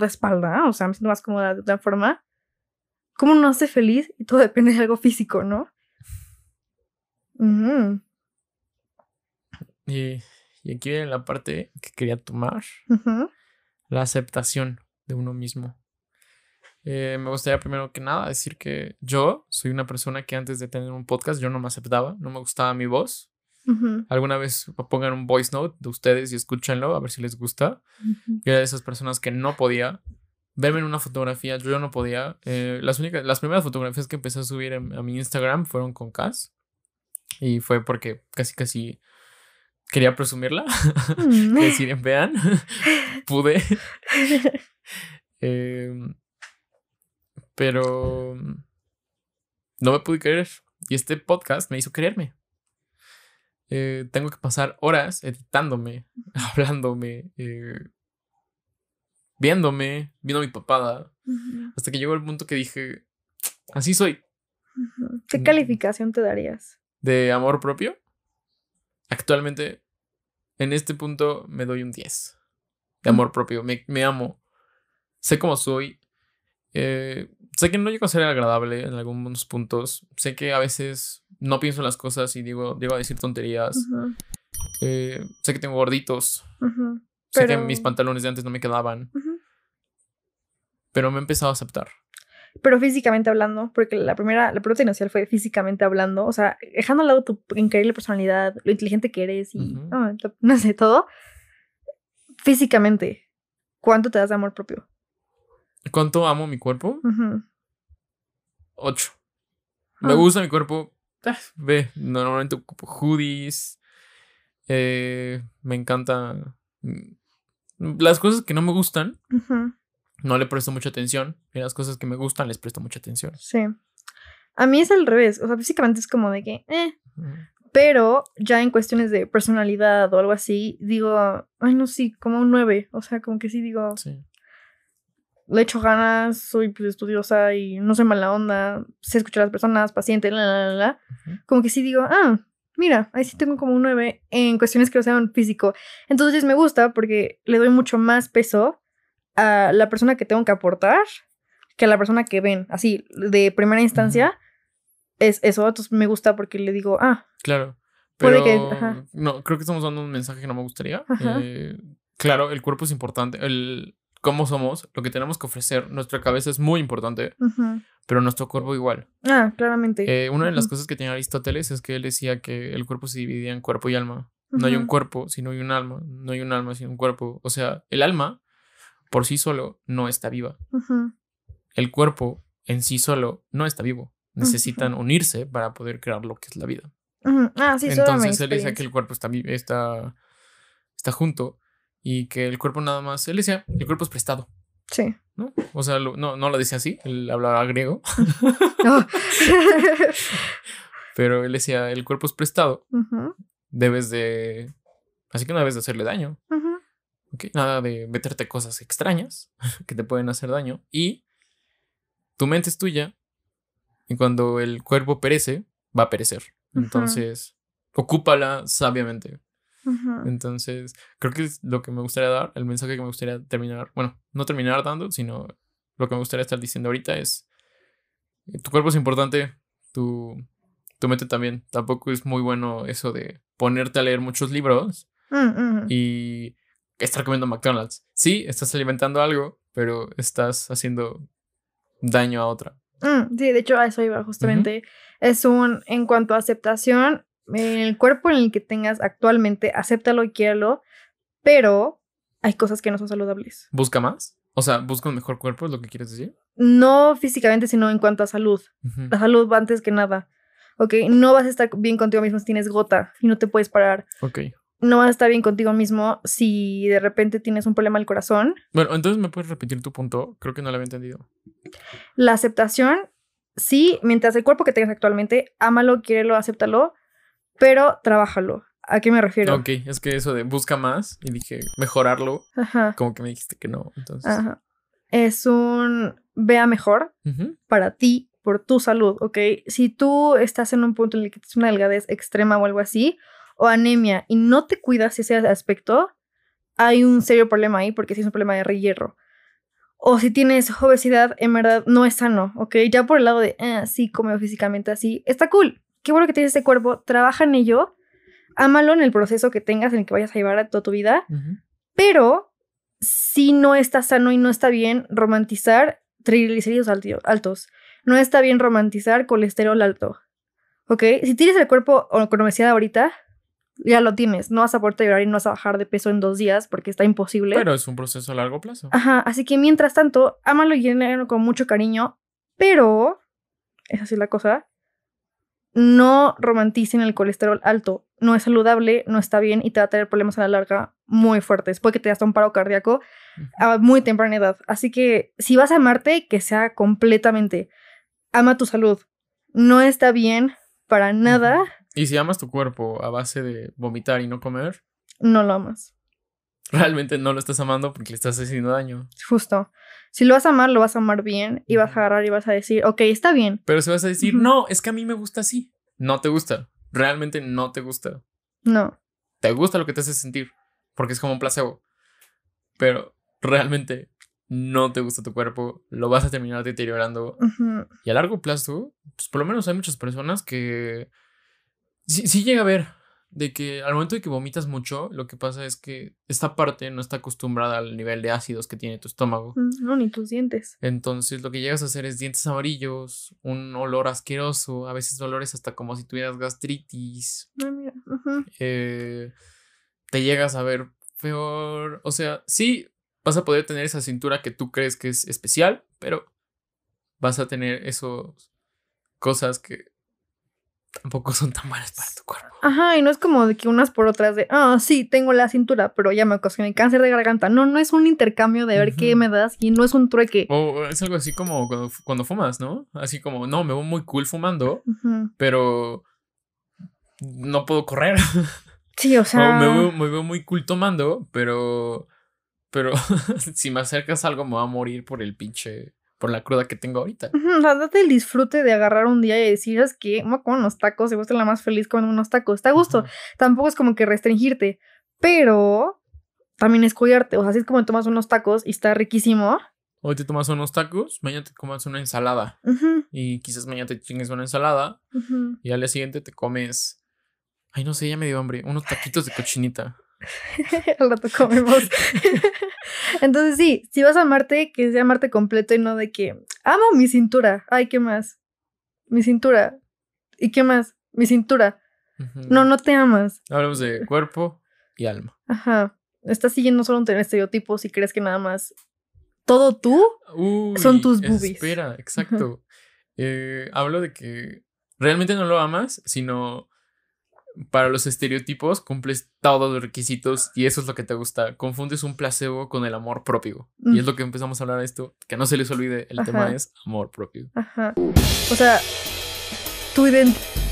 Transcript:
de espalda, o sea, me siento más cómoda de otra forma. ¿Cómo no hace feliz? Y todo depende de algo físico, ¿no? Y, y aquí viene la parte que quería tomar, la aceptación de uno mismo. Eh, me gustaría primero que nada decir que yo soy una persona que antes de tener un podcast yo no me aceptaba, no me gustaba mi voz. Alguna vez pongan un voice note de ustedes y escúchenlo a ver si les gusta. Yo era de esas personas que no podía verme en una fotografía, yo, no podía. Eh, las únicas, las primeras fotografías que empecé a subir en- a mi Instagram fueron con Cass. Y fue porque casi casi quería presumirla. Mm. que decir, vean, pude. Em, pero no me pude querer. Y este podcast me hizo quererme. Eh, tengo que pasar horas editándome, hablándome, eh, viéndome, viendo mi papada. Hasta que llegó el punto que dije, así soy. ¿Qué calificación te darías? De amor propio. Actualmente, en este punto, me doy un 10. De amor propio. Me, me amo. Sé cómo soy. Eh, sé que no llego a ser agradable en algunos puntos. Sé que a veces no pienso en las cosas y digo, llego a decir tonterías. Eh, sé que tengo gorditos. Sé que mis pantalones de antes no me quedaban. Pero me he empezado a aceptar. Pero físicamente hablando, porque la primera, la pregunta inicial fue físicamente hablando, o sea, dejando al lado tu increíble personalidad, lo inteligente que eres y ah, no sé, todo. Físicamente, ¿cuánto te das de amor propio? ¿Cuánto amo mi cuerpo? 8. Me Ah. gusta mi cuerpo. Ah, Ve, normalmente ocupo hoodies. Eh, me encanta. mm, Las cosas que no me gustan, no le presto mucha atención. Y las cosas que me gustan, les presto mucha atención. Sí. A mí es al revés, o sea, físicamente es como de que, eh, pero ya en cuestiones de personalidad o algo así, digo, ay, no, sí, como un 9, o sea, como que sí digo, Sí. Le echo ganas, soy pues, estudiosa y no soy mala onda, sé escuchar a las personas, paciente, la, la, la. Como que sí digo, ah, mira, ahí sí tengo como un 9 en cuestiones que no sean físico. Entonces me gusta porque le doy mucho más peso a la persona que tengo que aportar que a la persona que ven. Así, de primera instancia, es eso. Entonces me gusta porque le digo, ah, Claro. Puede Pero que- ajá. no, creo que estamos dando un mensaje que no me gustaría. Eh, claro, el cuerpo es importante. El cómo somos, lo que tenemos que ofrecer, nuestra cabeza es muy importante, pero nuestro cuerpo igual. ah, claramente. Eh, una de las cosas que tenía Aristóteles es que él decía que el cuerpo se dividía en cuerpo y alma. No hay un cuerpo si no hay un alma. No hay un alma sin un cuerpo. O sea, el alma por sí solo no está viva. El cuerpo en sí solo no está vivo. Necesitan unirse para poder crear lo que es la vida. Ah, sí, Entonces él decía que el cuerpo está, está, está junto y que el cuerpo nada más, él decía, el cuerpo es prestado, Sí. ¿no? O sea, lo- no, no lo decía así, él hablaba griego, pero él decía, el cuerpo es prestado, debes de, así que no debes de hacerle daño, Ujú. ¿ok? Nada de meterte cosas extrañas que te pueden hacer daño y tu mente es tuya y cuando el cuerpo perece, va a perecer. Entonces, ocúpala sabiamente. Entonces, creo que es lo que me gustaría dar, el mensaje que me gustaría terminar, bueno, no terminar dando, sino lo que me gustaría estar diciendo ahorita es, eh, tu cuerpo es importante, tu, tu mente también. Tampoco es muy bueno eso de ponerte a leer muchos libros Mm, y estar comiendo McDonald's. Sí, estás alimentando algo, pero estás haciendo daño a otra. Mm, sí, de hecho a eso iba justamente. Es un, en cuanto a aceptación, el cuerpo en el que tengas actualmente, acéptalo y quiéralo, pero hay cosas que no son saludables. ¿Busca más? O sea, busca un mejor cuerpo, es lo que quieres decir. No físicamente, sino en cuanto a salud. Ujú. La salud va antes que nada. ¿Ok? No vas a estar bien contigo mismo si tienes gota y no te puedes parar. Ok. No vas a estar bien contigo mismo si de repente tienes un problema al corazón. Bueno, entonces me puedes repetir tu punto. Creo que no lo había entendido. La aceptación, sí, mientras el cuerpo que tengas actualmente, ámalo, quiérelo, acéptalo, pero trabájalo. ¿A qué me refiero? Ok, es que eso de busca más y dije mejorarlo, Ajá. como que me dijiste que no. Entonces, Ajá. Es un vea mejor para ti por tu salud, ¿ok? Si tú estás en un punto en el que tienes una delgadez extrema o algo así, o anemia, y no te cuidas ese aspecto, hay un serio problema ahí porque si es un problema de hierro. O si tienes obesidad, en verdad no es sano, ¿ok? Ya por el lado de, ah, sí, come físicamente así, está cool. Qué bueno que tienes ese cuerpo, trabaja en ello, ámalo en el proceso que tengas, en el que vayas a llevar a toda tu vida, pero si no está sano y no está bien romantizar triglicéridos altos, no está bien romantizar colesterol alto, ¿ok? Si tienes el cuerpo con obesidad ahorita, ya lo tienes. No vas a poder llorar y no vas a bajar de peso en dos días porque está imposible. Pero es un proceso a largo plazo. Ajá, así que mientras tanto, ámalo y llénalo con mucho cariño, pero, es así la cosa, no romanticen el colesterol alto. No es saludable, no está bien y te va a tener problemas a la larga muy fuertes. Puede que te hagas un paro cardíaco a muy temprana edad. Así que si vas a amarte, que sea completamente. Ama tu salud. No está bien para nada. Y si amas tu cuerpo a base de vomitar y no comer, no lo amas. Realmente no lo estás amando porque le estás haciendo daño. Justo. Si lo vas a amar, lo vas a amar bien y vas a agarrar y vas a decir, ok, está bien. Pero si vas a decir, no, es que a mí me gusta así. No te gusta. Realmente no te gusta. No. Te gusta lo que te hace sentir porque es como un placebo. Pero realmente no te gusta tu cuerpo, lo vas a terminar deteriorando. Y a largo plazo, pues por lo menos hay muchas personas que Sí, llega a ver de que al momento de que vomitas mucho, lo que pasa es que esta parte no está acostumbrada al nivel de ácidos que tiene tu estómago. Mm, no, ni tus dientes. Entonces lo que llegas a hacer es dientes amarillos, un olor asqueroso, a veces dolores hasta como si tuvieras gastritis. Ah, mira. Eh, te llegas a ver peor. O sea, sí, vas a poder tener esa cintura que tú crees que es especial, pero vas a tener esas cosas que tampoco son tan buenas para tu cuerpo. Ajá, y no es como de que unas por otras de, ah, sí, tengo la cintura, pero ya me ocasioné cáncer de garganta. No, no es un intercambio de ver qué me das y no es un trueque. O es algo así como cuando, fumas, ¿no? Así como, no, me veo muy cool fumando, pero no puedo correr. Sí, o sea. me, veo, me veo muy cool tomando, pero. Pero si me acercas algo me va a morir por el pinche por la cruda que tengo ahorita. o sea, date el disfrute de agarrar un día y decir, es que me como unos tacos, y vos la más feliz con unos tacos. Está a gusto. Tampoco es como que restringirte, pero también es cuidarte. O sea, así es como tomas unos tacos y está riquísimo. Hoy te tomas unos tacos, mañana te comas una ensalada. Y quizás mañana te chingues una ensalada. Y al día siguiente te comes. Ay, no sé, ya me dio hambre. Unos taquitos de cochinita. Al rato comemos. Entonces, sí, si vas a amarte, que sea amarte completo y no de que amo mi cintura. Ay, ¿qué más? Mi cintura. ¿Y qué más? Mi cintura. No, no te amas. Hablamos de cuerpo y alma. Ajá. Estás siguiendo solo un estereotipo si crees que nada más todo tú son tus boobies. Espera, exacto. Eh, hablo de que realmente no lo amas, sino para los estereotipos cumples todos los requisitos y eso es lo que te gusta. Confundes un placebo con el amor propio. Y es lo que empezamos a hablar de esto. Que no se les olvide, el tema es amor propio. Ajá. O sea, tu identidad